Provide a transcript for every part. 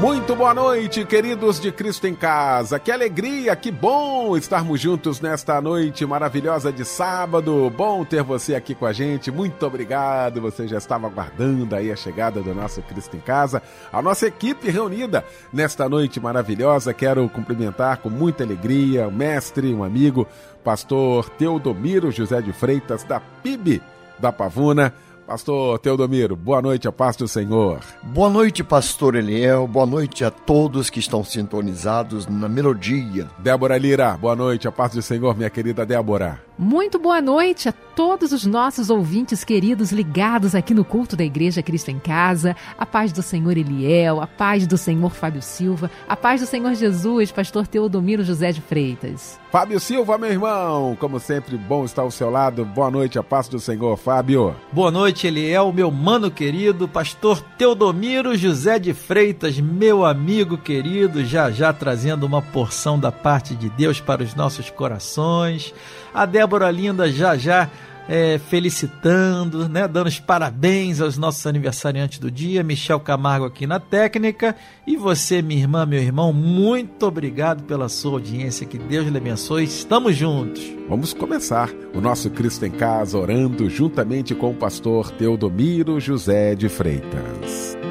Muito boa noite, queridos de Cristo em Casa. Que alegria, que bom estarmos juntos nesta noite maravilhosa de sábado. Bom ter você aqui com a gente. Muito obrigado. Você já estava aguardando aí a chegada do nosso Cristo em Casa. A nossa equipe reunida nesta noite maravilhosa. Quero cumprimentar com muita alegria o mestre, um amigo, pastor Teodomiro José de Freitas, da PIB da Pavuna Pastor Teodomiro, boa noite, a paz do Senhor. Boa noite, pastor Eliel, boa noite a todos que estão sintonizados na melodia. Débora Lira, boa noite, a paz do Senhor, minha querida Débora. Muito boa noite a todos os nossos ouvintes queridos ligados aqui no culto da Igreja Cristo em Casa. A paz do Senhor Eliel, a paz do Senhor Fábio Silva, a paz do Senhor Jesus, pastor Teodomiro José de Freitas. Fábio Silva, meu irmão, como sempre, bom estar ao seu lado. Boa noite, a paz do Senhor, Fábio. Boa noite, Eliel, meu mano querido, pastor Teodomiro José de Freitas, meu amigo querido, já já trazendo uma porção da parte de Deus para os nossos corações. A Débora Linda já já é, felicitando, né, dando os parabéns aos nossos aniversariantes do dia, Michel Camargo aqui na técnica, e você, minha irmã, meu irmão, muito obrigado pela sua audiência, que Deus lhe abençoe, estamos juntos. Vamos começar o nosso Cristo em Casa orando juntamente com o pastor Teodomiro José de Freitas.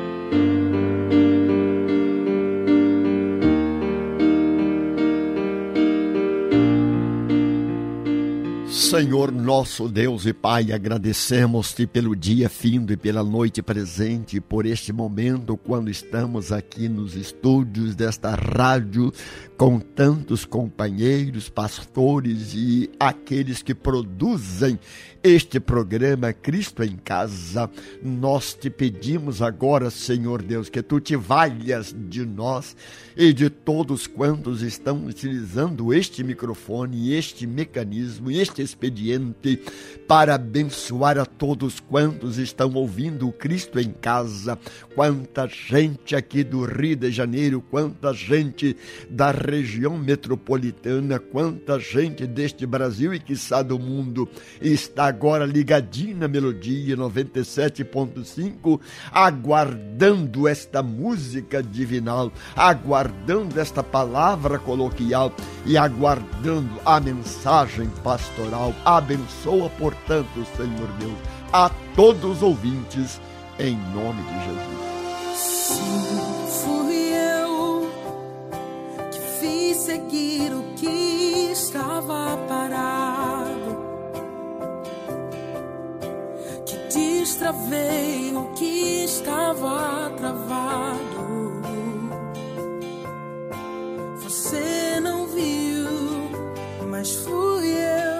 Senhor nosso Deus e Pai, agradecemos-te pelo dia findo e pela noite presente, por este momento quando estamos aqui nos estúdios desta rádio com tantos companheiros, pastores e aqueles que produzem este programa Cristo em Casa. Nós te pedimos agora, Senhor Deus, que tu te valhas de nós e de todos quantos estão utilizando este microfone, este mecanismo, este expediente para abençoar a todos quantos estão ouvindo o Cristo em Casa. Quanta gente aqui do Rio de Janeiro, quanta gente da região metropolitana, quanta gente deste Brasil e quiçá do mundo está agora ligadinho na melodia 97.5, aguardando esta música divinal, aguardando esta palavra coloquial e aguardando a mensagem pastoral. Abençoa, portanto, Senhor Deus, a todos os ouvintes, em nome de Jesus. Sim, seguir o que estava parado destravei o que estava travado. Você não viu, mas fui eu.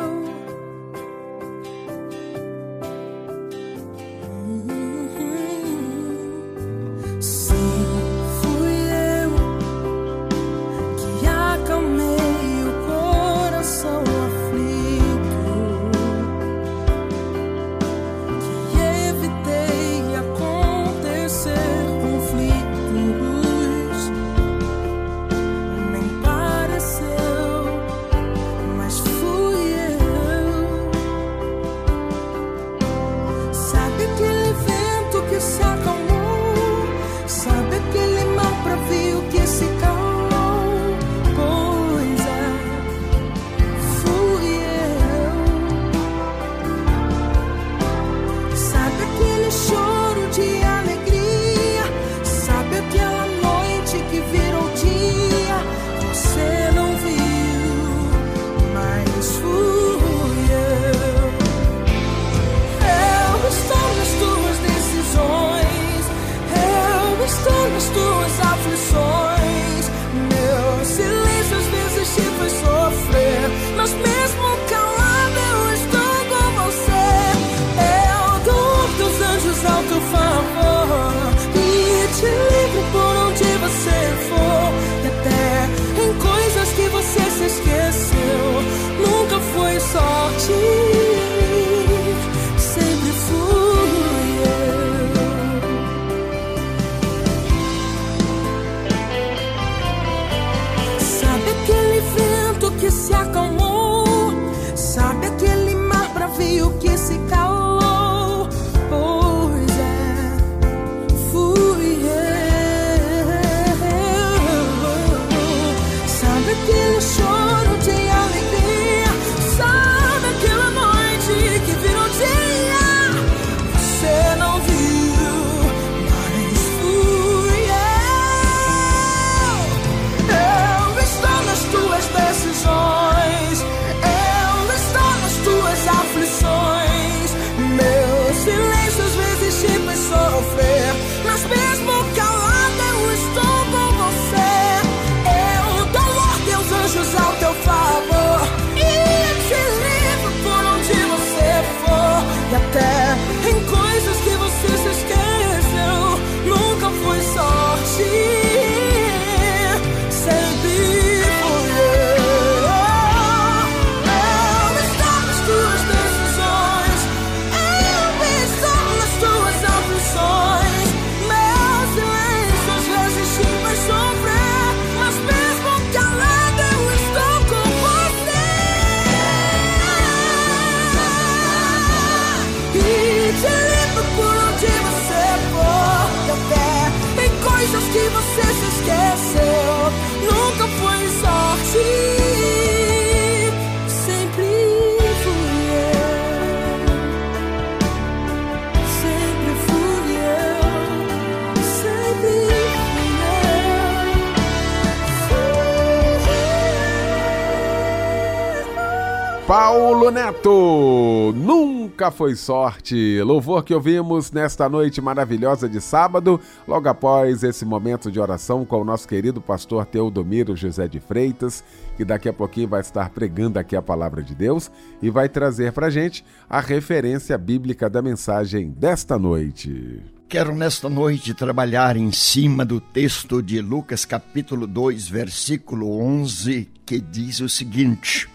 Paulo Neto, nunca foi sorte. Louvor que ouvimos nesta noite maravilhosa de sábado, logo após esse momento de oração com o nosso querido pastor Teodomiro José de Freitas, que daqui a pouquinho vai estar pregando aqui a palavra de Deus e vai trazer para gente a referência bíblica da mensagem desta noite. Quero nesta noite trabalhar em cima do texto de Lucas capítulo 2, versículo 11, que diz o seguinte: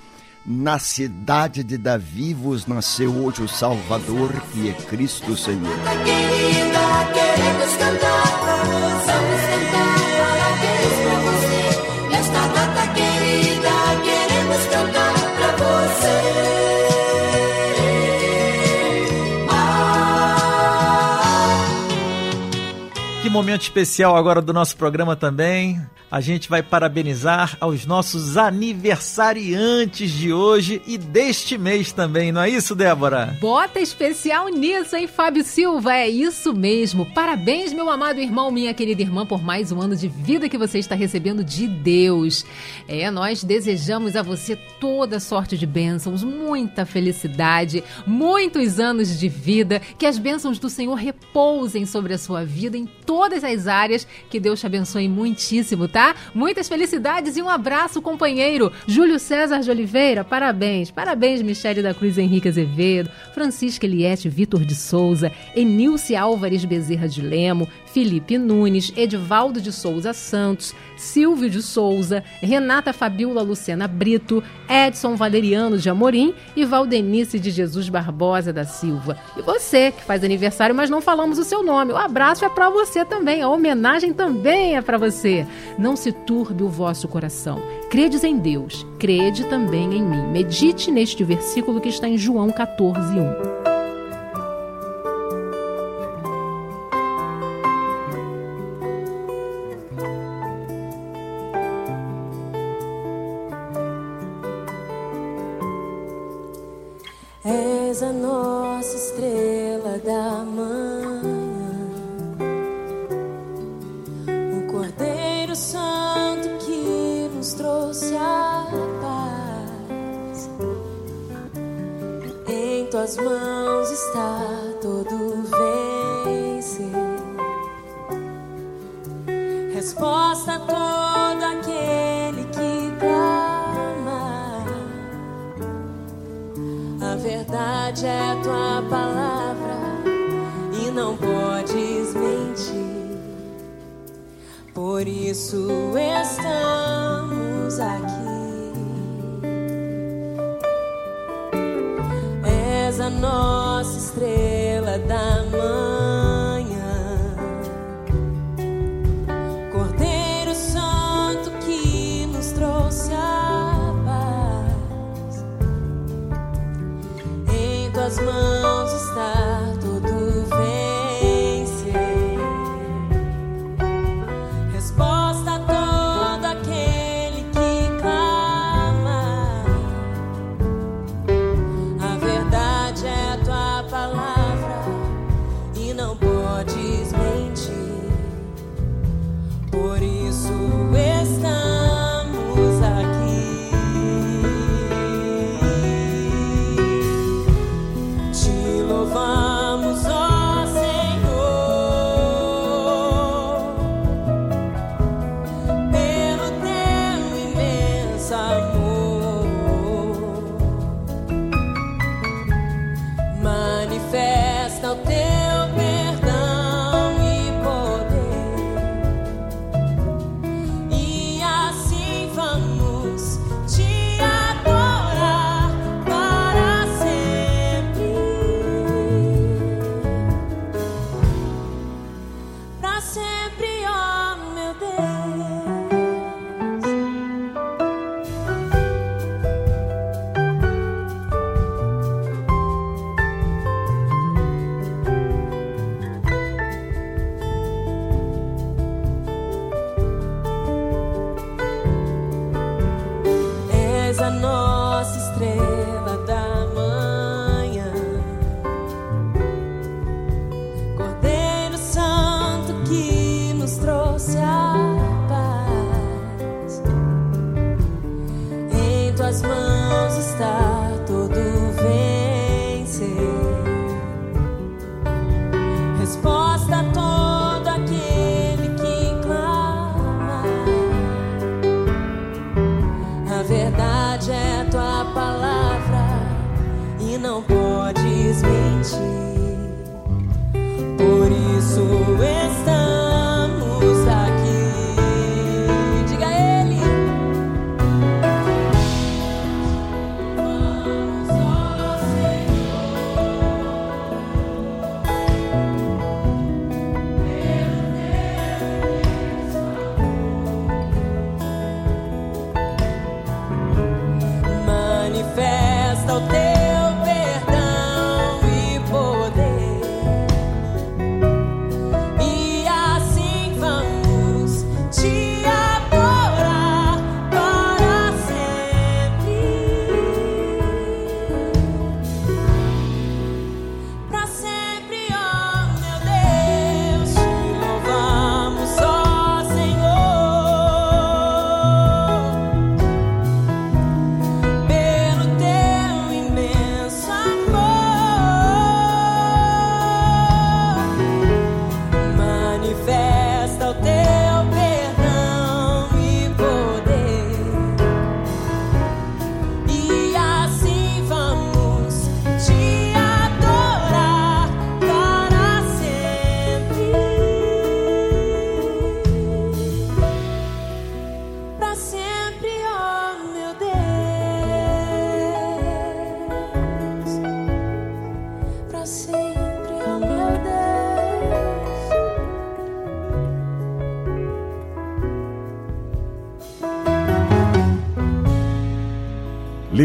na cidade de Davi vos nasceu hoje o Salvador, que é Cristo Senhor. Momento especial agora do nosso programa também a gente vai parabenizar aos nossos aniversariantes de hoje e deste mês também, não é isso, Débora? Bota especial nisso, hein, Fábio Silva? É isso mesmo. Parabéns, meu amado irmão, minha querida irmã, por mais um ano de vida que você está recebendo de Deus. É, nós desejamos a você toda sorte de bênçãos, muita felicidade, muitos anos de vida, que as bênçãos do Senhor repousem sobre a sua vida em todas as áreas. Que Deus te abençoe muitíssimo, tá? Muitas felicidades e um abraço, companheiro. Júlio César de Oliveira, parabéns. Parabéns, Michele da Cruz Henrique Azevedo, Francisca Eliette Vitor de Souza, Enilce Álvares Bezerra de Lemo, Felipe Nunes, Edivaldo de Souza Santos, Silvio de Souza, Renata Fabiola Lucena Brito, Edson Valeriano de Amorim e Valdenice de Jesus Barbosa da Silva. E você que faz aniversário, mas não falamos o seu nome. O abraço é para você também, a homenagem também é para você. Não se turbe o vosso coração. Credes em Deus, crede também em mim. Medite neste versículo que está em João 14, 1. és a nossa estrela da manhã, o Cordeiro Santo que nos trouxe a paz. Em tuas mãos está todo vencer, resposta a toda. verdade é a tua palavra e não podes mentir. Por isso estamos aqui. És a nossa estrela.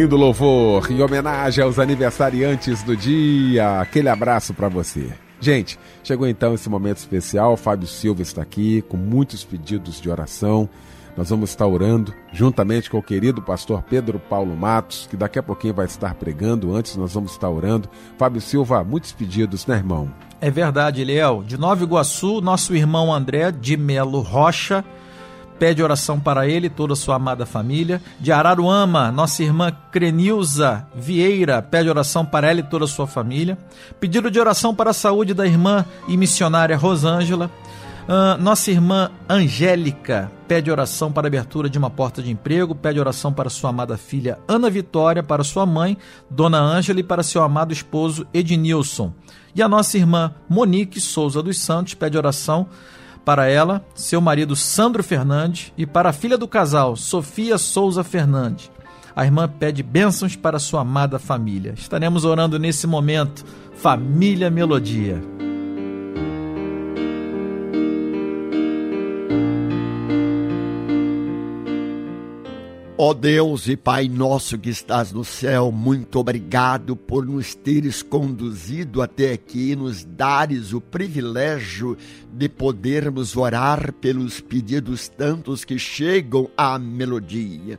Lindo louvor em homenagem aos aniversariantes do dia. Aquele abraço para você. Gente, chegou então esse momento especial. Fábio Silva está aqui com muitos pedidos de oração. Nós vamos estar orando juntamente com o querido pastor Pedro Paulo Matos, que daqui a pouquinho vai estar pregando. Antes, nós vamos estar orando. Fábio Silva, muitos pedidos, né, irmão? É verdade, Eliel. De Nova Iguaçu, nosso irmão André de Melo Rocha pede oração para ele e toda a sua amada família. De Araruama, nossa irmã Crenilza Vieira pede oração para ela e toda a sua família. Pedido de oração para a saúde da irmã e missionária Rosângela. Uh, nossa irmã Angélica pede oração para abertura de uma porta de emprego, pede oração para sua amada filha Ana Vitória, para sua mãe, Dona Ângela, e para seu amado esposo Ednilson. E a nossa irmã Monique Souza dos Santos pede oração para ela, seu marido Sandro Fernandes e para a filha do casal, Sofia Souza Fernandes. A irmã pede bênçãos para sua amada família. Estaremos orando nesse momento, Família Melodia. Ó Deus e Pai nosso que estás no céu, muito obrigado por nos teres conduzido até aqui e nos dares o privilégio de podermos orar pelos pedidos tantos que chegam à melodia.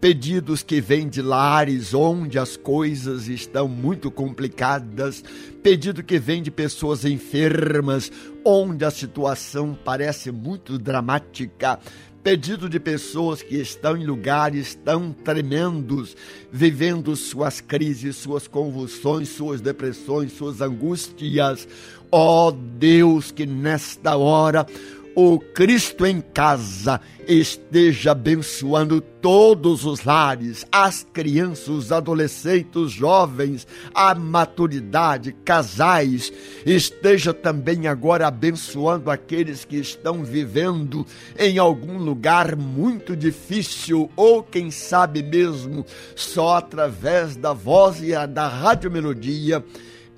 Pedidos que vêm de lares onde as coisas estão muito complicadas, pedido que vem de pessoas enfermas, onde a situação parece muito dramática, pedido de pessoas que estão em lugares tão tremendos, vivendo suas crises, suas convulsões, suas depressões, suas angústias. Ó oh Deus, que nesta hora o Cristo em casa esteja abençoando todos os lares, as crianças, os adolescentes, os jovens, a maturidade, casais, esteja também agora abençoando aqueles que estão vivendo em algum lugar muito difícil ou quem sabe mesmo só através da voz e da rádio melodia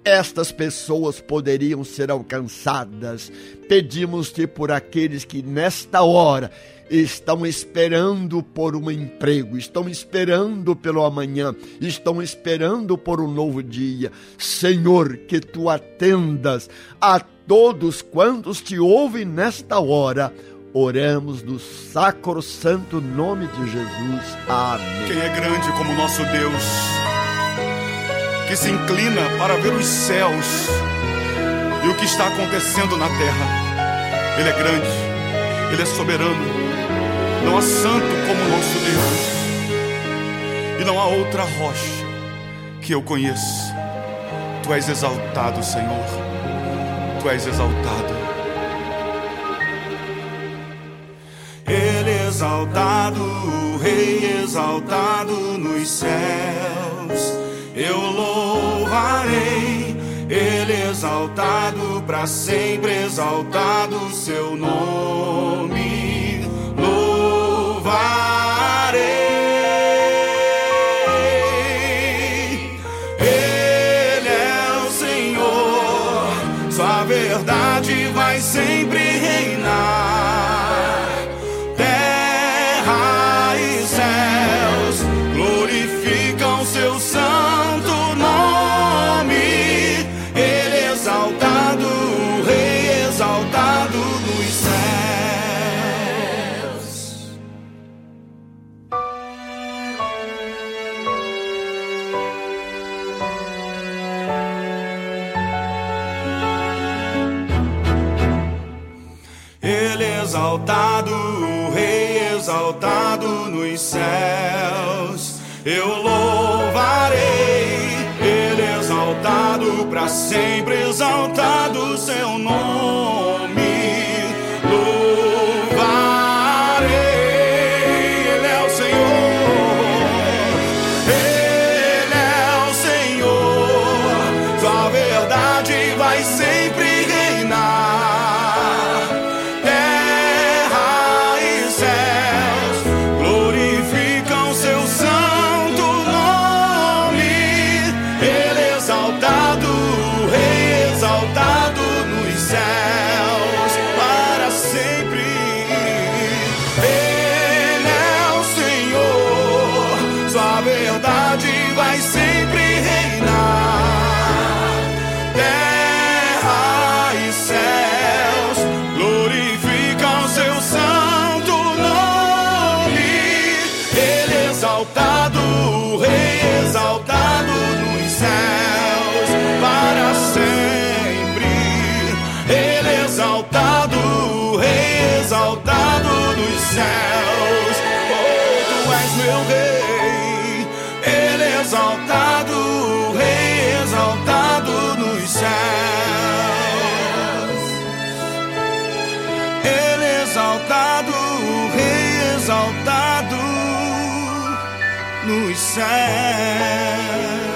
estas pessoas poderiam ser alcançadas. Pedimos-te por aqueles que nesta hora estão esperando por um emprego, estão esperando pelo amanhã, estão esperando por um novo dia. Senhor, que tu atendas a todos quantos te ouvem nesta hora. Oramos no sacro santo nome de Jesus. Amém. Quem é grande como nosso Deus? Que se inclina para ver os céus e o que está acontecendo na terra. Ele é grande, ele é soberano. Não há santo como nosso Deus. E não há outra rocha que eu conheça. Tu és exaltado, Senhor. Tu és exaltado. Ele exaltado, o Rei exaltado nos céus louvarei, Ele exaltado, para sempre exaltado seu nome. Louvarei. Exaltado nos céus. Eu louvarei, Ele exaltado, para sempre exaltado seu nome. Céus. Oh, tu és meu Rei. Ele é exaltado, Rei exaltado nos céus. Ele é exaltado, Rei exaltado nos céus.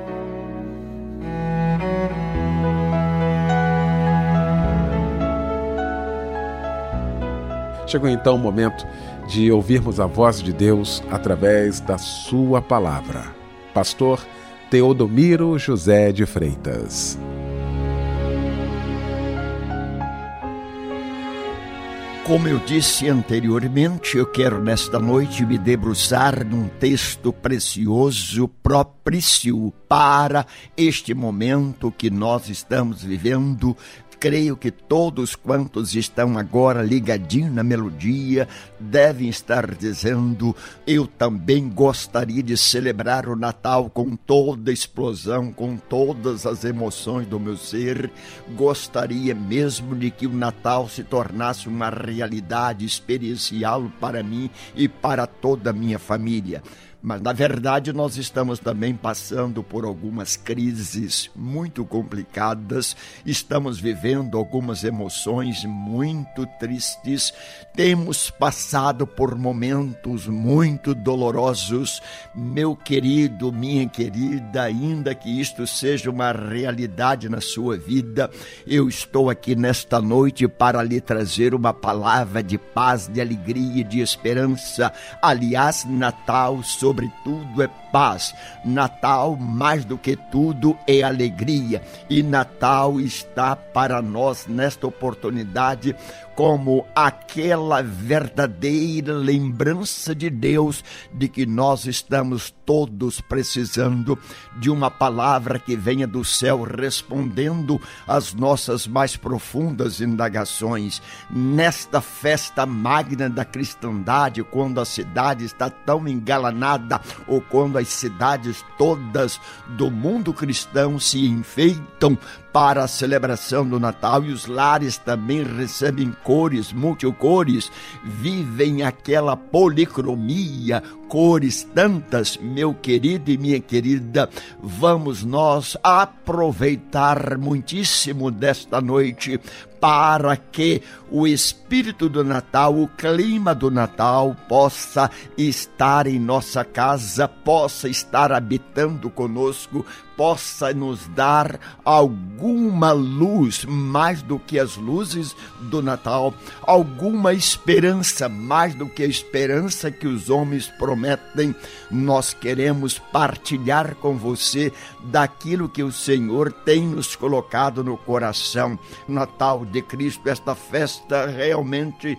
Chegou então o momento de ouvirmos a voz de Deus através da Sua palavra. Pastor Teodomiro José de Freitas. Como eu disse anteriormente, eu quero nesta noite me debruçar num texto precioso, propício para este momento que nós estamos vivendo. Creio que todos quantos estão agora ligadinhos na melodia devem estar dizendo: Eu também gostaria de celebrar o Natal com toda a explosão, com todas as emoções do meu ser. Gostaria mesmo de que o Natal se tornasse uma realidade experiencial para mim e para toda a minha família. Mas na verdade nós estamos também passando por algumas crises muito complicadas, estamos vivendo algumas emoções muito tristes, temos passado por momentos muito dolorosos. Meu querido, minha querida, ainda que isto seja uma realidade na sua vida, eu estou aqui nesta noite para lhe trazer uma palavra de paz, de alegria e de esperança. Aliás, Natal sobre sobretudo, é paz. Natal, mais do que tudo, é alegria. E Natal está para nós, nesta oportunidade, como aquela verdadeira lembrança de Deus de que nós estamos todos precisando de uma palavra que venha do céu respondendo às nossas mais profundas indagações. Nesta festa magna da cristandade, quando a cidade está tão engalanada ou quando as cidades todas do mundo cristão se enfeitam para a celebração do Natal e os lares também recebem cores, multicores, vivem aquela policromia, cores tantas, meu querido e minha querida, vamos nós aproveitar muitíssimo desta noite para que o espírito do Natal, o clima do Natal possa estar em nossa casa, possa estar habitando conosco, possa nos dar alguma luz mais do que as luzes do Natal, alguma esperança mais do que a esperança que os homens prometem. Nós queremos partilhar com você daquilo que o Senhor tem nos colocado no coração. Natal de Cristo, esta festa realmente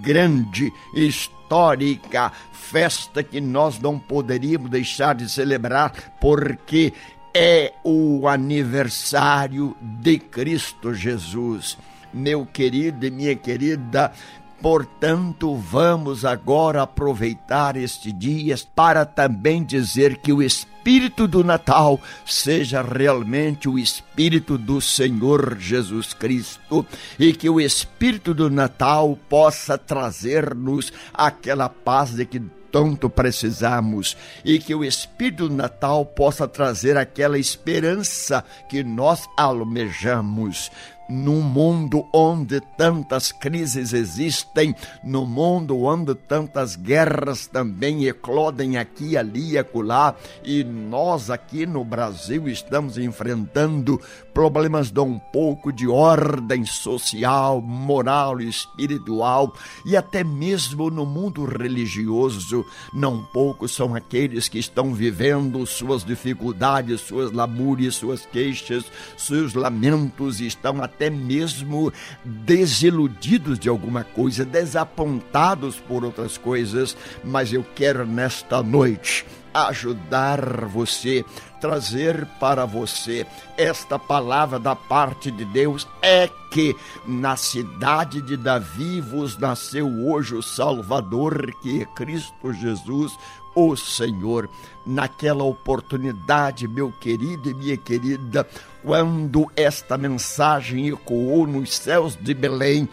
grande, histórica, festa que nós não poderíamos deixar de celebrar, porque é o aniversário de Cristo Jesus. Meu querido e minha querida, Portanto, vamos agora aproveitar este dia para também dizer que o espírito do Natal seja realmente o espírito do Senhor Jesus Cristo e que o espírito do Natal possa trazer-nos aquela paz de que tanto precisamos e que o Espírito Natal possa trazer aquela esperança que nós almejamos num mundo onde tantas crises existem, no mundo onde tantas guerras também eclodem aqui, ali e acolá, e nós aqui no Brasil estamos enfrentando problemas de um pouco de ordem social, moral e espiritual, e até mesmo no mundo religioso, não poucos são aqueles que estão vivendo suas dificuldades, suas lamúrias, suas queixas, seus lamentos, estão até até mesmo desiludidos de alguma coisa, desapontados por outras coisas, mas eu quero nesta noite ajudar você, trazer para você esta palavra da parte de Deus é que na cidade de Davi vos nasceu hoje o Salvador, que é Cristo Jesus, o Senhor. Naquela oportunidade, meu querido e minha querida, quando esta mensagem ecoou nos céus de Belém,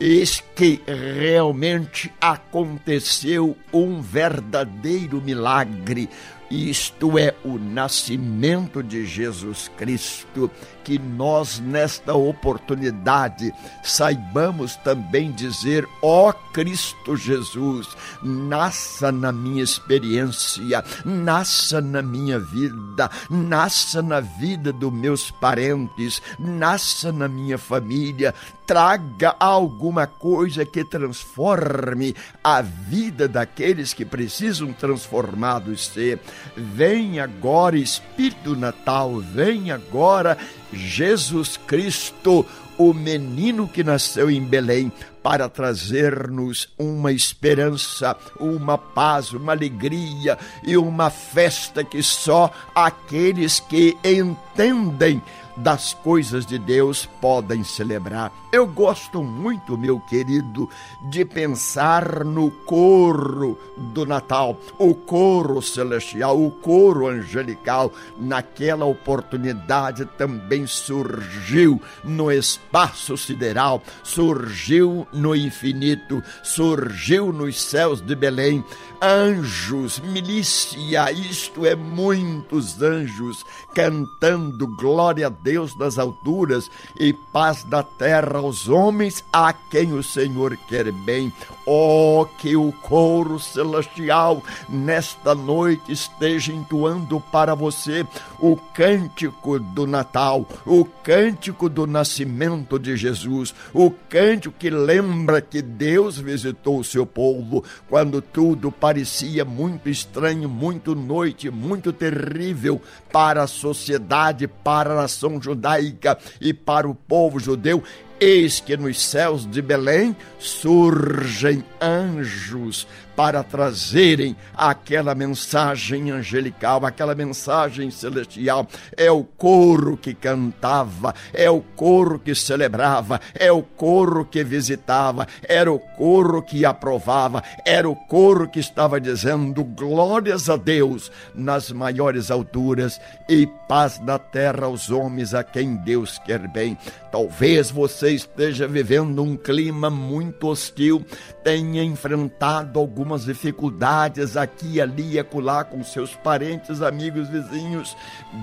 Eis que realmente aconteceu um verdadeiro milagre, isto é o nascimento de Jesus Cristo que nós, nesta oportunidade, saibamos também dizer: ó oh Cristo Jesus, nasça na minha experiência, nasça na minha vida, nasça na vida dos meus parentes, nasça na minha família, traga alguma coisa que transforme a vida daqueles que precisam transformados ser. Vem agora, Espírito Natal, vem agora Jesus Cristo, o menino que nasceu em Belém, para trazer-nos uma esperança, uma paz, uma alegria e uma festa que só aqueles que entendem das coisas de Deus podem celebrar. Eu gosto muito, meu querido, de pensar no coro do Natal, o coro celestial, o coro angelical. Naquela oportunidade também surgiu no espaço sideral, surgiu no infinito, surgiu nos céus de Belém. Anjos, milícia, isto é, muitos anjos cantando glória a Deus das alturas e paz da terra aos homens a quem o Senhor quer bem. Oh, que o coro celestial nesta noite esteja entoando para você o cântico do Natal, o cântico do nascimento de Jesus, o cântico que lembra que Deus visitou o seu povo quando tudo parecia muito estranho, muito noite, muito terrível para a sociedade, para a nação judaica e para o povo judeu. Eis que nos céus de Belém surgem anjos para trazerem aquela mensagem angelical, aquela mensagem celestial. É o coro que cantava, é o coro que celebrava, é o coro que visitava, era o coro que aprovava, era o coro que estava dizendo glórias a Deus nas maiores alturas e paz na terra aos homens a quem Deus quer bem. Talvez você esteja vivendo um clima muito hostil, tenha enfrentado algumas dificuldades aqui, ali e acolá com seus parentes, amigos, vizinhos.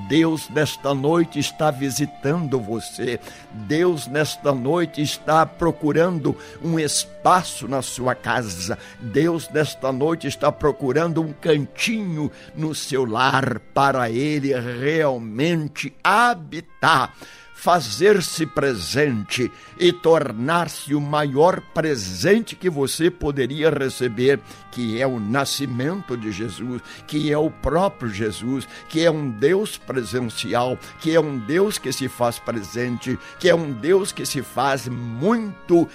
Deus nesta noite está visitando você. Deus nesta noite está procurando um espaço na sua casa. Deus nesta noite está procurando um cantinho no seu lar para ele realmente habitar fazer-se presente e tornar-se o maior presente que você poderia receber, que é o nascimento de Jesus, que é o próprio Jesus, que é um Deus presencial, que é um Deus que se faz presente, que é um Deus que se faz muito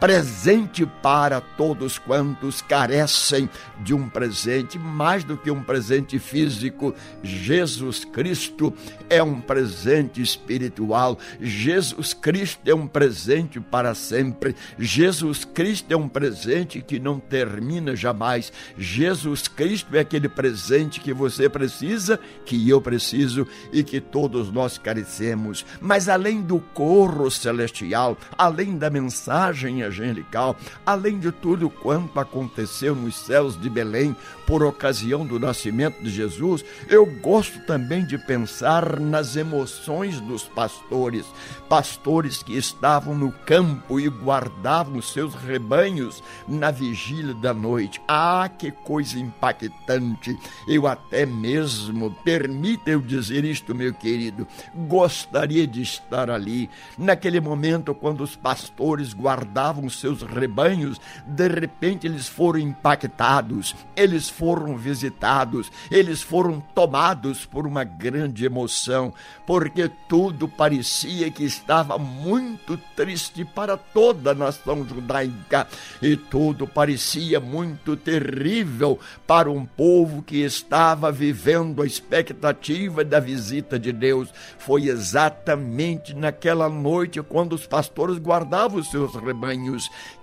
presente para todos quantos carecem de um presente, mais do que um presente físico. Jesus Cristo é um presente espiritual. Jesus Cristo é um presente para sempre. Jesus Cristo é um presente que não termina jamais. Jesus Cristo é aquele presente que você precisa, que eu preciso e que todos nós carecemos. Mas além do corro celestial, além da mensagem angelical, além de tudo quanto aconteceu nos céus de Belém por ocasião do nascimento de Jesus, eu gosto também de pensar nas emoções dos pastores, pastores que estavam no campo e guardavam seus rebanhos na vigília da noite. Ah, que coisa impactante! Eu até mesmo, permita eu dizer isto, meu querido, gostaria de estar ali, naquele momento quando os pastores guardavam seus rebanhos, de repente eles foram impactados, eles foram visitados, eles foram tomados por uma grande emoção, porque tudo parecia que estava muito triste para toda a nação judaica e tudo parecia muito terrível para um povo que estava vivendo a expectativa da visita de Deus. Foi exatamente naquela noite quando os pastores guardavam os seus rebanhos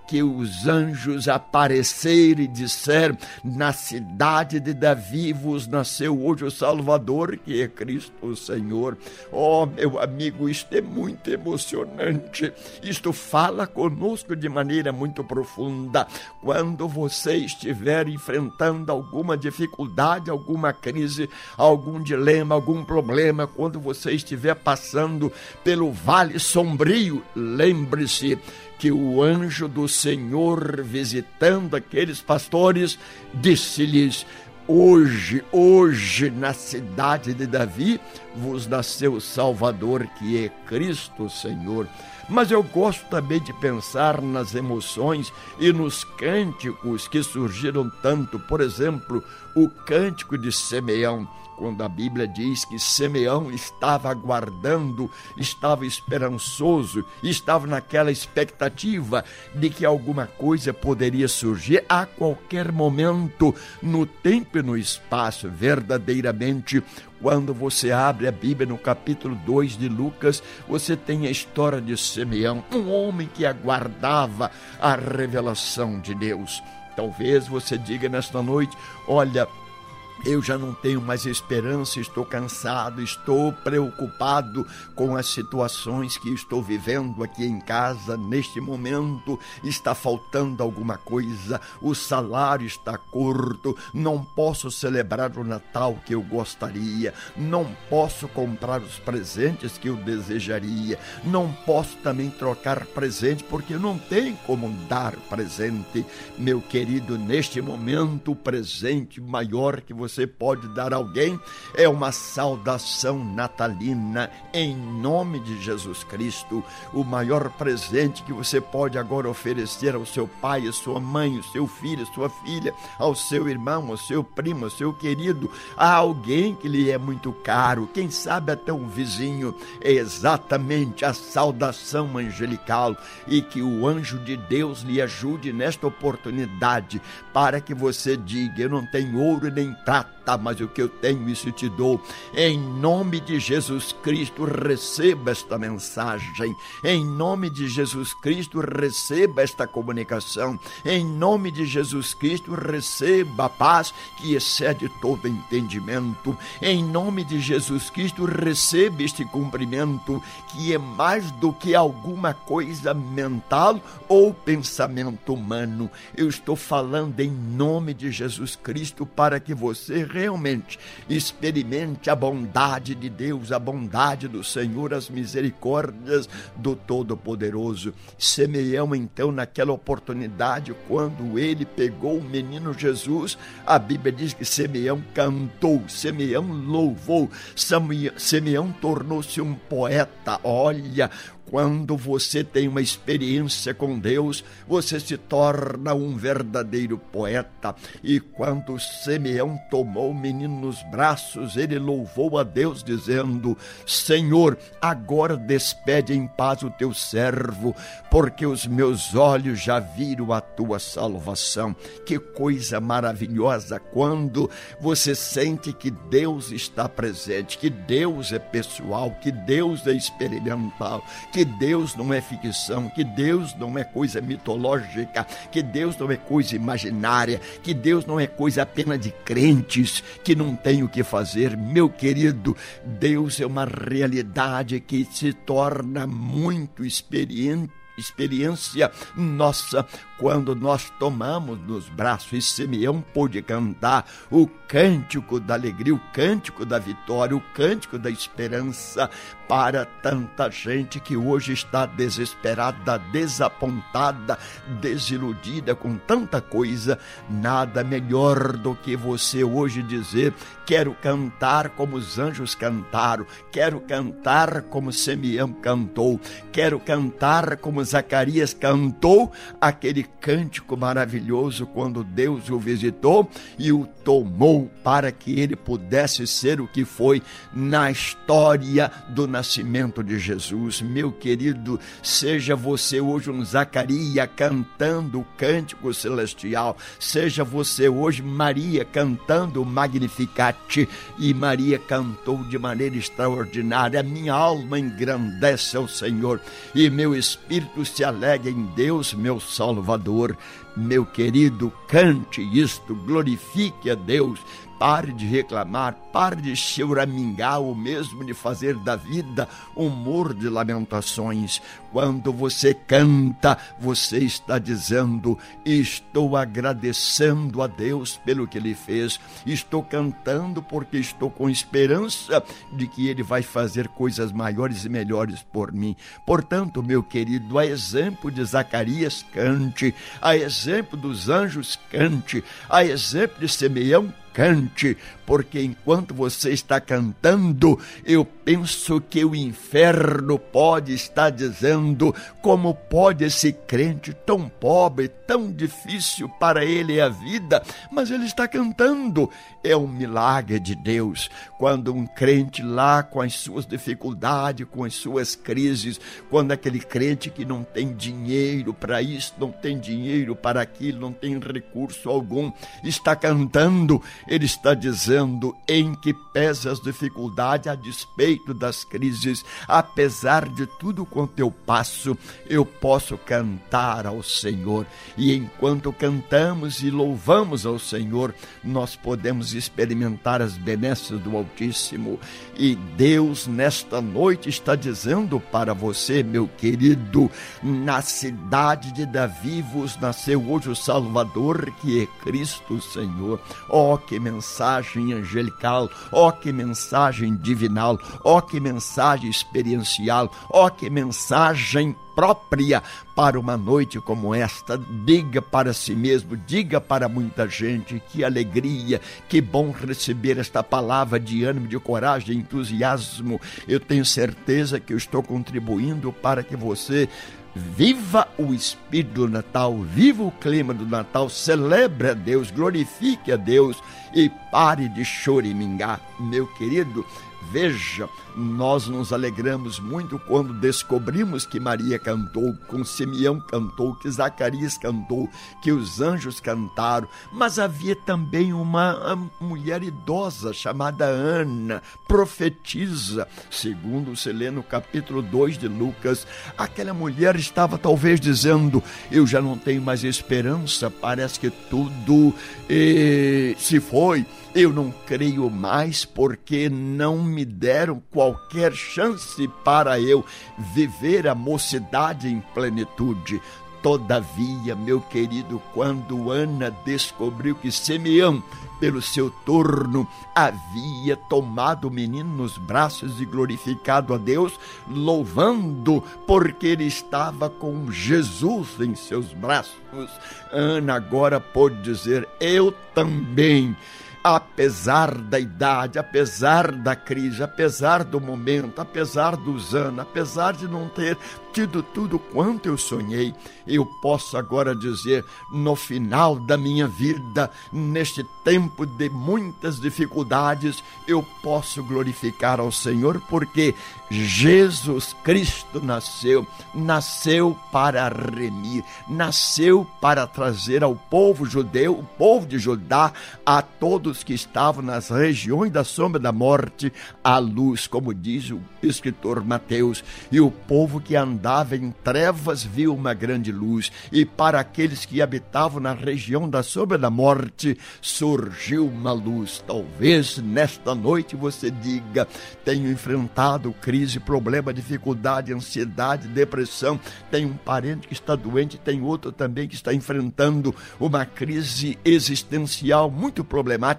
que os anjos apareceram e disseram: Na cidade de Davi vos nasceu hoje o Salvador, que é Cristo o Senhor. Oh, meu amigo, isto é muito emocionante. Isto fala conosco de maneira muito profunda. Quando você estiver enfrentando alguma dificuldade, alguma crise, algum dilema, algum problema, quando você estiver passando pelo vale sombrio, lembre-se que o anjo do Senhor, visitando aqueles pastores, disse-lhes: Hoje, hoje, na cidade de Davi, vos nasceu o Salvador, que é Cristo Senhor. Mas eu gosto também de pensar nas emoções e nos cânticos que surgiram tanto, por exemplo, o cântico de Simeão quando a Bíblia diz que Simeão estava aguardando, estava esperançoso, estava naquela expectativa de que alguma coisa poderia surgir a qualquer momento, no tempo e no espaço, verdadeiramente. Quando você abre a Bíblia no capítulo 2 de Lucas, você tem a história de Simeão, um homem que aguardava a revelação de Deus. Talvez você diga nesta noite: olha, eu já não tenho mais esperança, estou cansado, estou preocupado com as situações que estou vivendo aqui em casa neste momento. Está faltando alguma coisa, o salário está curto, não posso celebrar o Natal que eu gostaria, não posso comprar os presentes que eu desejaria, não posso também trocar presente porque não tem como dar presente. Meu querido, neste momento, o presente maior que você você pode dar a alguém é uma saudação natalina em nome de Jesus Cristo. O maior presente que você pode agora oferecer ao seu pai, à sua mãe, ao seu filho, à sua filha, ao seu irmão, ao seu primo, ao seu querido, a alguém que lhe é muito caro, quem sabe até um vizinho, é exatamente a saudação angelical e que o anjo de Deus lhe ajude nesta oportunidade para que você diga: Eu não tenho ouro nem prata prata, mas o que eu tenho, isso te dou. Em nome de Jesus Cristo, receba esta mensagem. Em nome de Jesus Cristo, receba esta comunicação. Em nome de Jesus Cristo, receba a paz que excede todo entendimento. Em nome de Jesus Cristo, receba este cumprimento que é mais do que alguma coisa mental ou pensamento humano. Eu estou falando em nome de Jesus Cristo para que você realmente experimente a bondade de Deus, a bondade do Senhor, as misericórdias do Todo-Poderoso. Simeão, então, naquela oportunidade, quando ele pegou o menino Jesus, a Bíblia diz que Simeão cantou, Simeão louvou, Simeão tornou-se um poeta. Olha, quando você tem uma experiência com Deus, você se torna um verdadeiro poeta. E quando Simeão tomou o menino nos braços, ele louvou a Deus, dizendo: Senhor, agora despede em paz o teu servo, porque os meus olhos já viram a tua salvação. Que coisa maravilhosa quando você sente que Deus está presente, que Deus é pessoal, que Deus é experimental que Deus não é ficção, que Deus não é coisa mitológica, que Deus não é coisa imaginária, que Deus não é coisa apenas de crentes que não tem o que fazer. Meu querido, Deus é uma realidade que se torna muito experiente experiência nossa quando nós tomamos nos braços e Simeão pôde cantar o cântico da alegria, o cântico da vitória, o cântico da esperança para tanta gente que hoje está desesperada, desapontada, desiludida com tanta coisa. Nada melhor do que você hoje dizer: quero cantar como os anjos cantaram, quero cantar como Simeão cantou, quero cantar como Zacarias cantou aquele cântico maravilhoso quando Deus o visitou e o tomou para que ele pudesse ser o que foi na história do nascimento de Jesus. Meu querido, seja você hoje um Zacarias cantando o cântico celestial, seja você hoje Maria cantando o Magnificat e Maria cantou de maneira extraordinária. Minha alma engrandece ao Senhor e meu espírito se alegra em Deus, meu Salvador. Meu querido, cante isto, glorifique a Deus, Pare de reclamar, pare de choramingar ou mesmo de fazer da vida um muro de lamentações. Quando você canta, você está dizendo: Estou agradecendo a Deus pelo que Ele fez. Estou cantando porque estou com esperança de que Ele vai fazer coisas maiores e melhores por mim. Portanto, meu querido, a exemplo de Zacarias, cante. A exemplo dos anjos, cante. A exemplo de Simeão, cante, porque enquanto você está cantando, eu penso que o inferno pode estar dizendo como pode esse crente tão pobre, tão difícil para ele a vida, mas ele está cantando. É um milagre de Deus quando um crente lá com as suas dificuldades, com as suas crises, quando aquele crente que não tem dinheiro para isso, não tem dinheiro para aquilo, não tem recurso algum, está cantando, ele está dizendo em que pesa as dificuldades a despeito das crises, apesar de tudo quanto eu passo eu posso cantar ao Senhor. E enquanto cantamos e louvamos ao Senhor, nós podemos experimentar as benesses do Altíssimo. E Deus, nesta noite, está dizendo para você, meu querido, na cidade de Davi vos nasceu hoje o Salvador, que é Cristo Senhor. Oh, que mensagem angelical, oh, que mensagem divinal, oh, que mensagem experiencial, oh, que mensagem própria para uma noite como esta. Diga para si mesmo, diga para muita gente que alegria, que bom receber esta palavra de ânimo, de coragem, de entusiasmo. Eu tenho certeza que eu estou contribuindo para que você Viva o espírito do Natal, viva o clima do Natal, celebre a Deus, glorifique a Deus e pare de chorimingar, meu querido. Veja, nós nos alegramos muito quando descobrimos que Maria cantou, com Simeão cantou, que Zacarias cantou, que os anjos cantaram, mas havia também uma mulher idosa chamada Ana, profetiza, segundo se lê no capítulo 2 de Lucas. Aquela mulher estava talvez dizendo: Eu já não tenho mais esperança, parece que tudo eh, se foi eu não creio mais porque não me deram qualquer chance para eu viver a mocidade em plenitude. Todavia, meu querido, quando Ana descobriu que Simeão, pelo seu turno, havia tomado o menino nos braços e glorificado a Deus, louvando, porque ele estava com Jesus em seus braços, Ana agora pôde dizer: Eu também apesar da idade, apesar da crise, apesar do momento, apesar dos anos, apesar de não ter tido tudo quanto eu sonhei, eu posso agora dizer, no final da minha vida, neste tempo de muitas dificuldades, eu posso glorificar ao Senhor, porque Jesus Cristo nasceu, nasceu para remir, nasceu para trazer ao povo judeu, o povo de Judá, a que estavam nas regiões da sombra da morte, a luz, como diz o escritor Mateus, e o povo que andava em trevas viu uma grande luz, e para aqueles que habitavam na região da sombra da morte surgiu uma luz. Talvez nesta noite você diga: tenho enfrentado crise, problema, dificuldade, ansiedade, depressão. Tenho um parente que está doente, tem outro também que está enfrentando uma crise existencial muito problemática,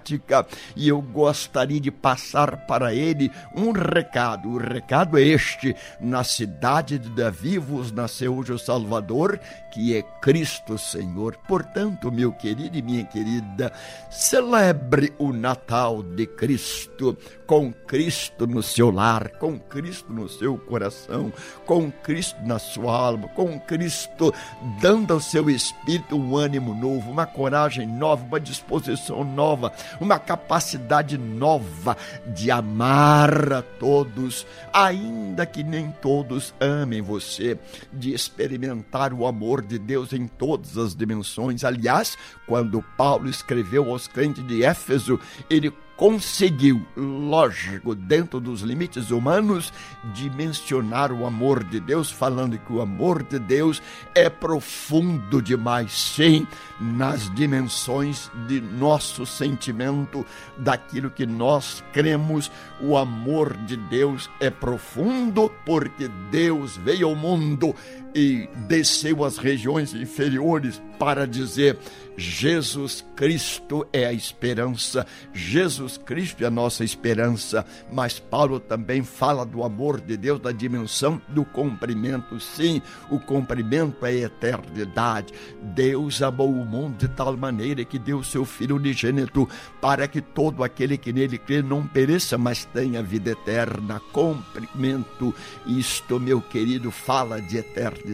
e eu gostaria de passar para ele um recado. O recado é este: na cidade de Davi vivos nasceu hoje o Salvador, que é Cristo Senhor. Portanto, meu querido e minha querida, celebre o Natal de Cristo, com Cristo no seu lar, com Cristo no seu coração, com Cristo na sua alma, com Cristo dando ao seu espírito um ânimo novo, uma coragem nova, uma disposição nova, uma capacidade nova de amar a todos, ainda que nem todos amem você, de experimentar o amor de Deus em todas as dimensões. Aliás, quando Paulo escreveu aos crentes de Éfeso, ele conseguiu, lógico, dentro dos limites humanos, dimensionar o amor de Deus, falando que o amor de Deus é profundo demais, sim, nas dimensões de nosso sentimento, daquilo que nós cremos. O amor de Deus é profundo porque Deus veio ao mundo e desceu às regiões inferiores para dizer: Jesus Cristo é a esperança, Jesus Cristo é a nossa esperança. Mas Paulo também fala do amor de Deus, da dimensão do comprimento. Sim, o comprimento é a eternidade. Deus amou o mundo de tal maneira que deu seu Filho unigênito para que todo aquele que nele crê não pereça, mas tenha vida eterna. Comprimento, isto, meu querido, fala de eternidade.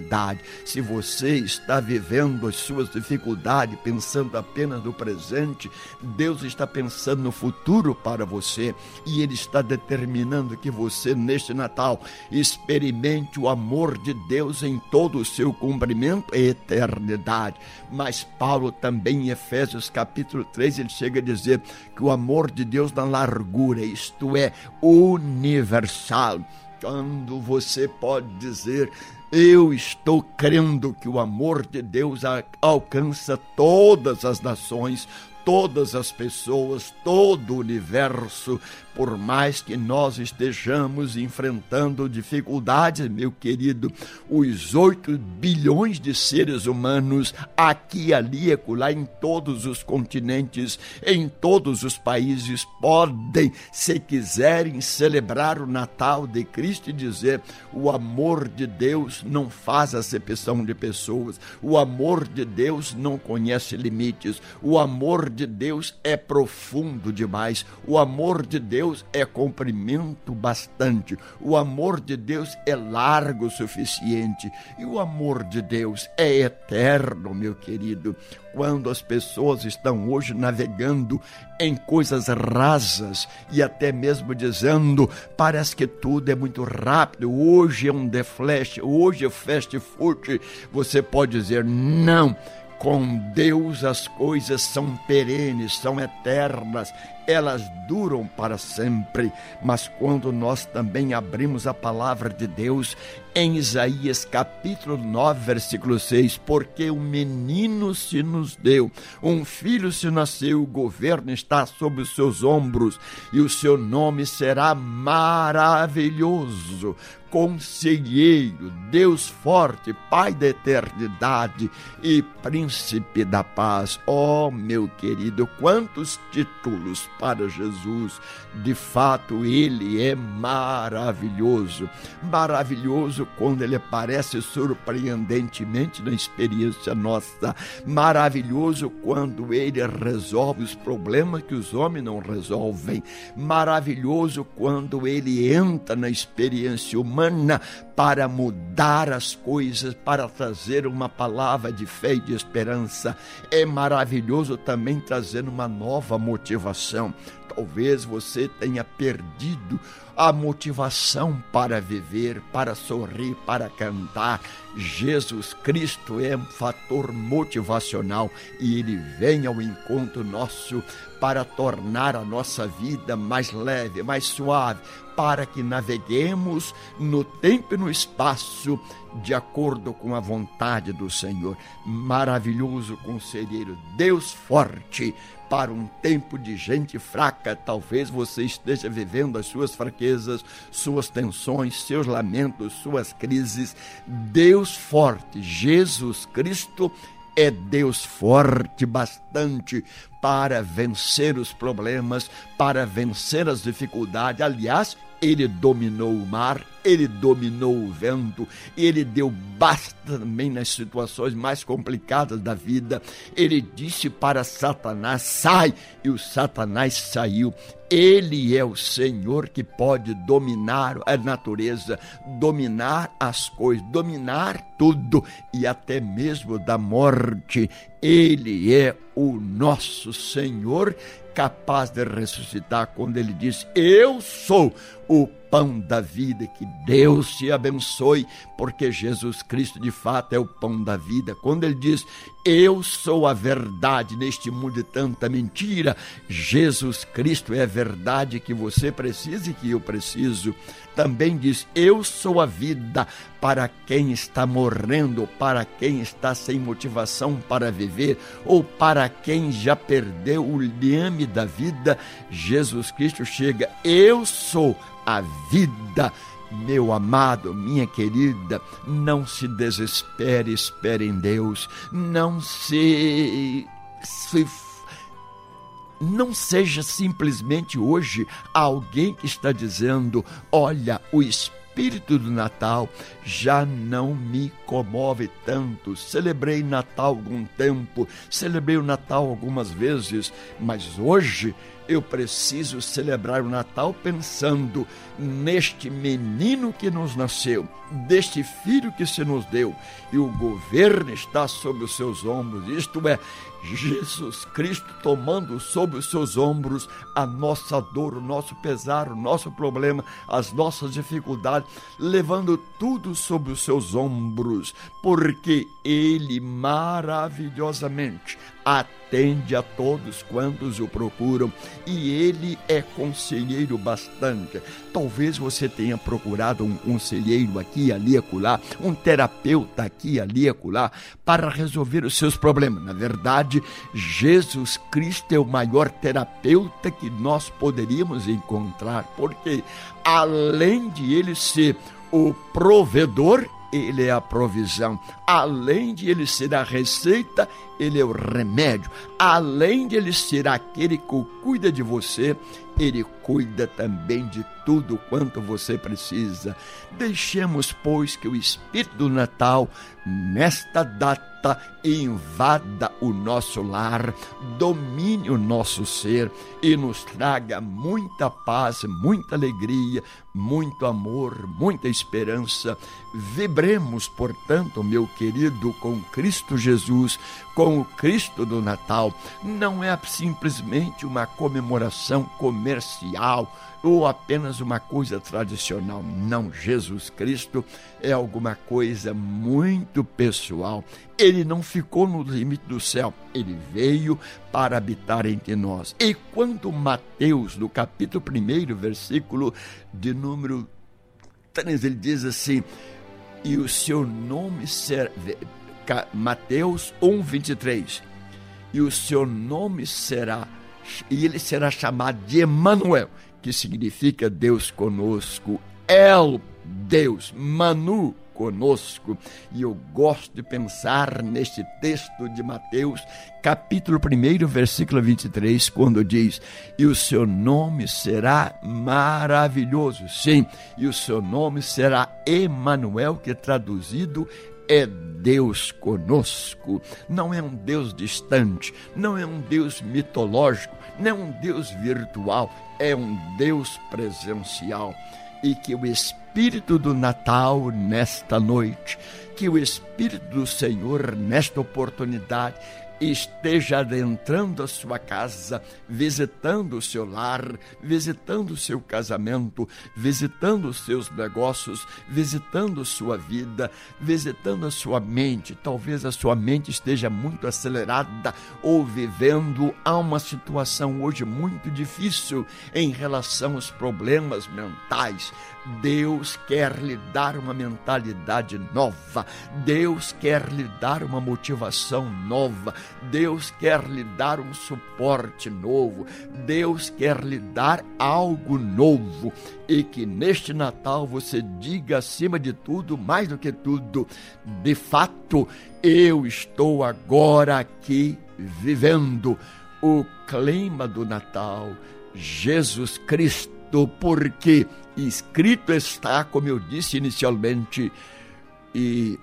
Se você está vivendo as suas dificuldades, pensando apenas no presente, Deus está pensando no futuro para você. E Ele está determinando que você, neste Natal, experimente o amor de Deus em todo o seu cumprimento e eternidade. Mas Paulo também, em Efésios capítulo 3, ele chega a dizer que o amor de Deus na largura, isto é, universal. Quando você pode dizer Eu estou crendo que o amor de Deus alcança todas as nações, todas as pessoas, todo o universo, por mais que nós estejamos enfrentando dificuldades, meu querido, os 8 bilhões de seres humanos, aqui, ali, acolá, em todos os continentes, em todos os países, podem, se quiserem, celebrar o Natal de Cristo e dizer: o amor de Deus não faz acepção de pessoas, o amor de Deus não conhece limites, o amor de Deus é profundo demais, o amor de Deus é comprimento bastante, o amor de Deus é largo o suficiente. E o amor de Deus é eterno, meu querido. Quando as pessoas estão hoje navegando em coisas rasas e até mesmo dizendo parece que tudo é muito rápido, hoje é um de flash, hoje é fast food, você pode dizer não com Deus as coisas são perenes, são eternas, elas duram para sempre. Mas quando nós também abrimos a palavra de Deus em Isaías capítulo 9, versículo 6, porque um menino se nos deu, um filho se nasceu, o governo está sobre os seus ombros e o seu nome será maravilhoso conselheiro, Deus forte, Pai da eternidade e príncipe da paz. Oh, meu querido, quantos títulos para Jesus! De fato, ele é maravilhoso. Maravilhoso quando ele aparece surpreendentemente na experiência nossa. Maravilhoso quando ele resolve os problemas que os homens não resolvem. Maravilhoso quando ele entra na experiência humana para mudar as coisas, para trazer uma palavra de fé e de esperança. É maravilhoso também trazer uma nova motivação. Talvez você tenha perdido a motivação para viver, para sorrir, para cantar. Jesus Cristo é um fator motivacional e ele vem ao encontro nosso para tornar a nossa vida mais leve, mais suave, para que naveguemos no tempo e no espaço de acordo com a vontade do Senhor. Maravilhoso conselheiro, Deus forte para um tempo de gente fraca. Talvez você esteja vivendo as suas fraquezas, suas tensões, seus lamentos, suas crises. Deus forte, Jesus Cristo é Deus forte bastante para vencer os problemas, para vencer as dificuldades. Aliás, ele dominou o mar, ele dominou o vento, ele deu basta também nas situações mais complicadas da vida. Ele disse para Satanás: sai, e o Satanás saiu. Ele é o Senhor que pode dominar a natureza, dominar as coisas, dominar tudo e até mesmo da morte. Ele é o nosso Senhor capaz de ressuscitar quando ele diz: Eu sou o pão da vida. Que Deus te abençoe, porque Jesus Cristo de fato é o pão da vida. Quando ele diz: Eu sou a verdade neste mundo de tanta mentira, Jesus Cristo é a verdade que você precisa e que eu preciso. Também diz: Eu sou a vida para quem está morrendo, para quem está sem motivação para viver, ou para quem já perdeu o liame da vida. Jesus Cristo chega: Eu sou a vida. Meu amado, minha querida, não se desespere, espere em Deus. Não se, se não seja simplesmente hoje alguém que está dizendo: olha, o espírito do Natal já não me comove tanto. Celebrei Natal algum tempo, celebrei o Natal algumas vezes, mas hoje eu preciso celebrar o Natal pensando neste menino que nos nasceu, deste filho que se nos deu, e o governo está sobre os seus ombros. Isto é, Jesus Cristo tomando sobre os seus ombros a nossa dor, o nosso pesar, o nosso problema, as nossas dificuldades, levando tudo sobre os seus ombros, porque Ele maravilhosamente atende a todos quantos o procuram e ele é conselheiro bastante. Talvez você tenha procurado um conselheiro aqui, ali, acolá, um terapeuta aqui, ali, acolá, para resolver os seus problemas. Na verdade, Jesus Cristo é o maior terapeuta que nós poderíamos encontrar, porque além de ele ser o provedor, ele é a provisão. Além de ele ser a receita, ele é o remédio. Além de ele ser aquele que cuida de você, ele cuida também de tudo quanto você precisa. Deixemos, pois, que o Espírito do Natal, nesta data, invada o nosso lar, domine o nosso ser e nos traga muita paz, muita alegria, muito amor, muita esperança. Vibremos, portanto, meu querido, com Cristo Jesus, com o Cristo do Natal. Não é simplesmente uma comemoração comercial ou apenas uma coisa tradicional. Não, Jesus Cristo é alguma coisa muito pessoal. Ele não ficou no limite do céu, ele veio para habitar entre nós. E quando Mateus, no capítulo 1, versículo de número 3, ele diz assim: E o seu nome será. Mateus 1, 23. E o seu nome será, e ele será chamado de Emanuel que significa Deus conosco, El Deus, Manu conosco. E eu gosto de pensar neste texto de Mateus, capítulo 1, versículo 23, quando diz: E o seu nome será maravilhoso. Sim, e o seu nome será Emanuel, que traduzido é Deus conosco. Não é um Deus distante, não é um Deus mitológico, não é um Deus virtual, é um Deus presencial. E que o Espírito do Natal nesta noite, que o Espírito do Senhor nesta oportunidade esteja adentrando a sua casa, visitando o seu lar, visitando o seu casamento, visitando os seus negócios, visitando sua vida, visitando a sua mente. Talvez a sua mente esteja muito acelerada ou vivendo a uma situação hoje muito difícil em relação aos problemas mentais. Deus quer lhe dar uma mentalidade nova, Deus quer lhe dar uma motivação nova, Deus quer lhe dar um suporte novo, Deus quer lhe dar algo novo. E que neste Natal você diga acima de tudo, mais do que tudo, de fato, eu estou agora aqui vivendo o clima do Natal, Jesus Cristo, porque escrito está, como eu disse inicialmente, e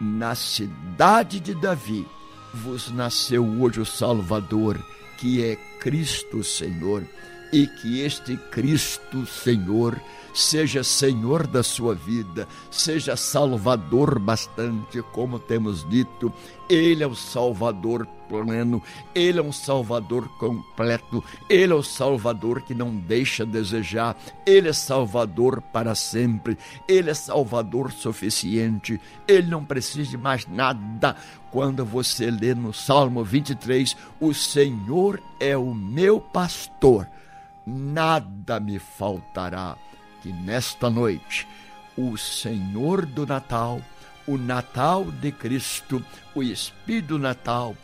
na cidade de Davi vos nasceu hoje o Salvador, que é Cristo Senhor, e que este Cristo Senhor seja Senhor da sua vida, seja Salvador bastante, como temos dito, Ele é o Salvador pleno, Ele é um Salvador completo, Ele é o Salvador que não deixa desejar, Ele é Salvador para sempre, Ele é Salvador suficiente, Ele não precisa de mais nada. Quando você lê no Salmo 23, o Senhor é o meu pastor, nada me faltará que nesta noite o Senhor do Natal, o Natal de Cristo, o Espírito Natal,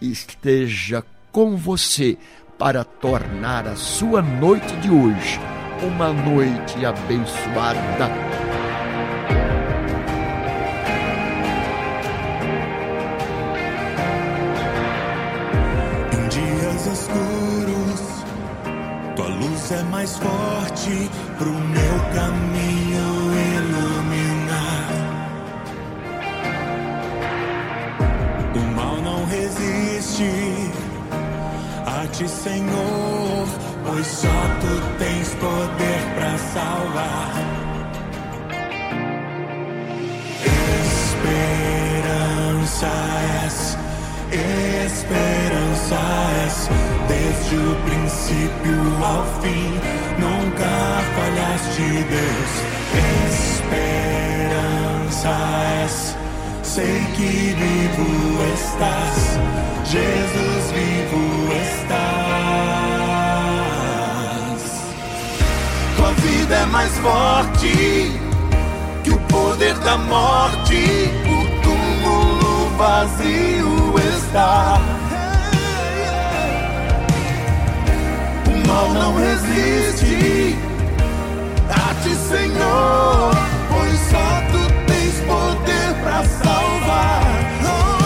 esteja com você para tornar a sua noite de hoje uma noite abençoada. Em dias escuros, tua luz é mais forte pro meu caminho ti, Senhor, pois só tu tens poder para salvar. Esperança és, esperança és, desde o princípio ao fim, nunca falhaste, Deus. Esperança és, sei que vivo estás, Jesus vivo estás. Tua vida é mais forte que o poder da morte, o túmulo vazio está. O mal não resiste a ti, Senhor, pois só tu tens poder para salvar. Oh,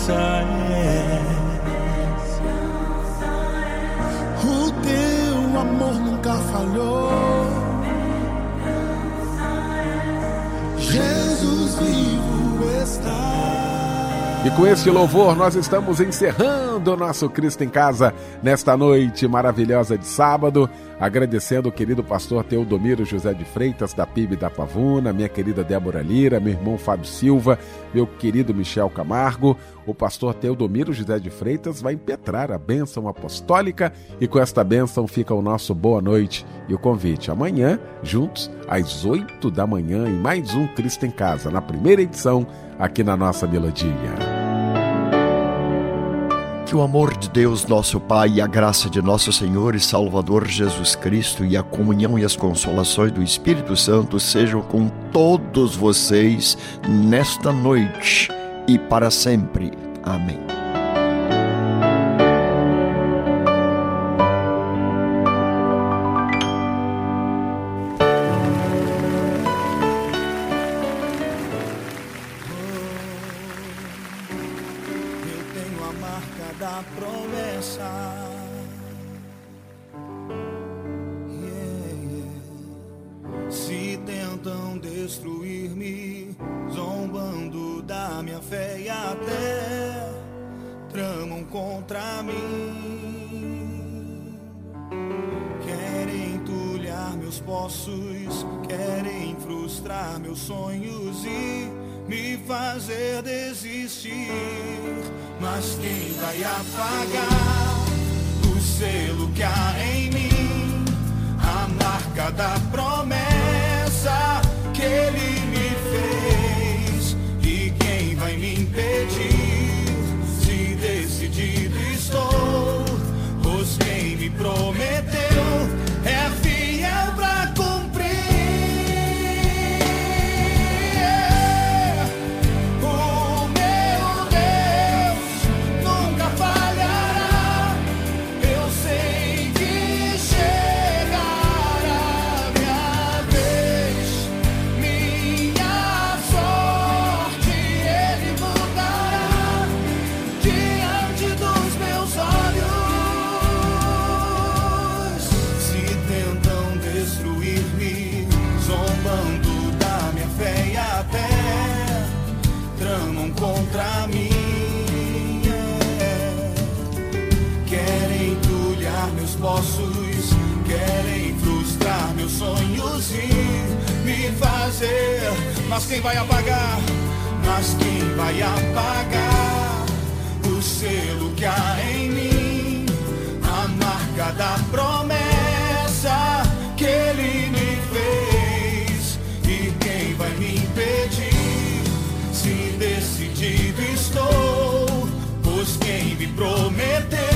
Esperança E com este louvor nós estamos encerrando o nosso Cristo em Casa nesta noite maravilhosa de sábado, agradecendo o querido pastor Teodomiro José de Freitas da PIB da Pavuna, minha querida Débora Lira, meu irmão Fábio Silva, meu querido Michel Camargo. O pastor Teodomiro José de Freitas vai impetrar a bênção apostólica e com esta bênção fica o nosso boa noite e o convite amanhã, juntos, às 8 da manhã, em mais um Cristo em Casa, na primeira edição, aqui na nossa melodia. Que o amor de Deus, nosso Pai, e a graça de nosso Senhor e Salvador Jesus Cristo e a comunhão e as consolações do Espírito Santo sejam com todos vocês nesta noite e para sempre. Amém. Mas quem vai apagar? Mas quem vai apagar o selo que há em mim? A marca da promessa que ele me fez. E quem vai me impedir? Se decidido estou, pois quem me prometeu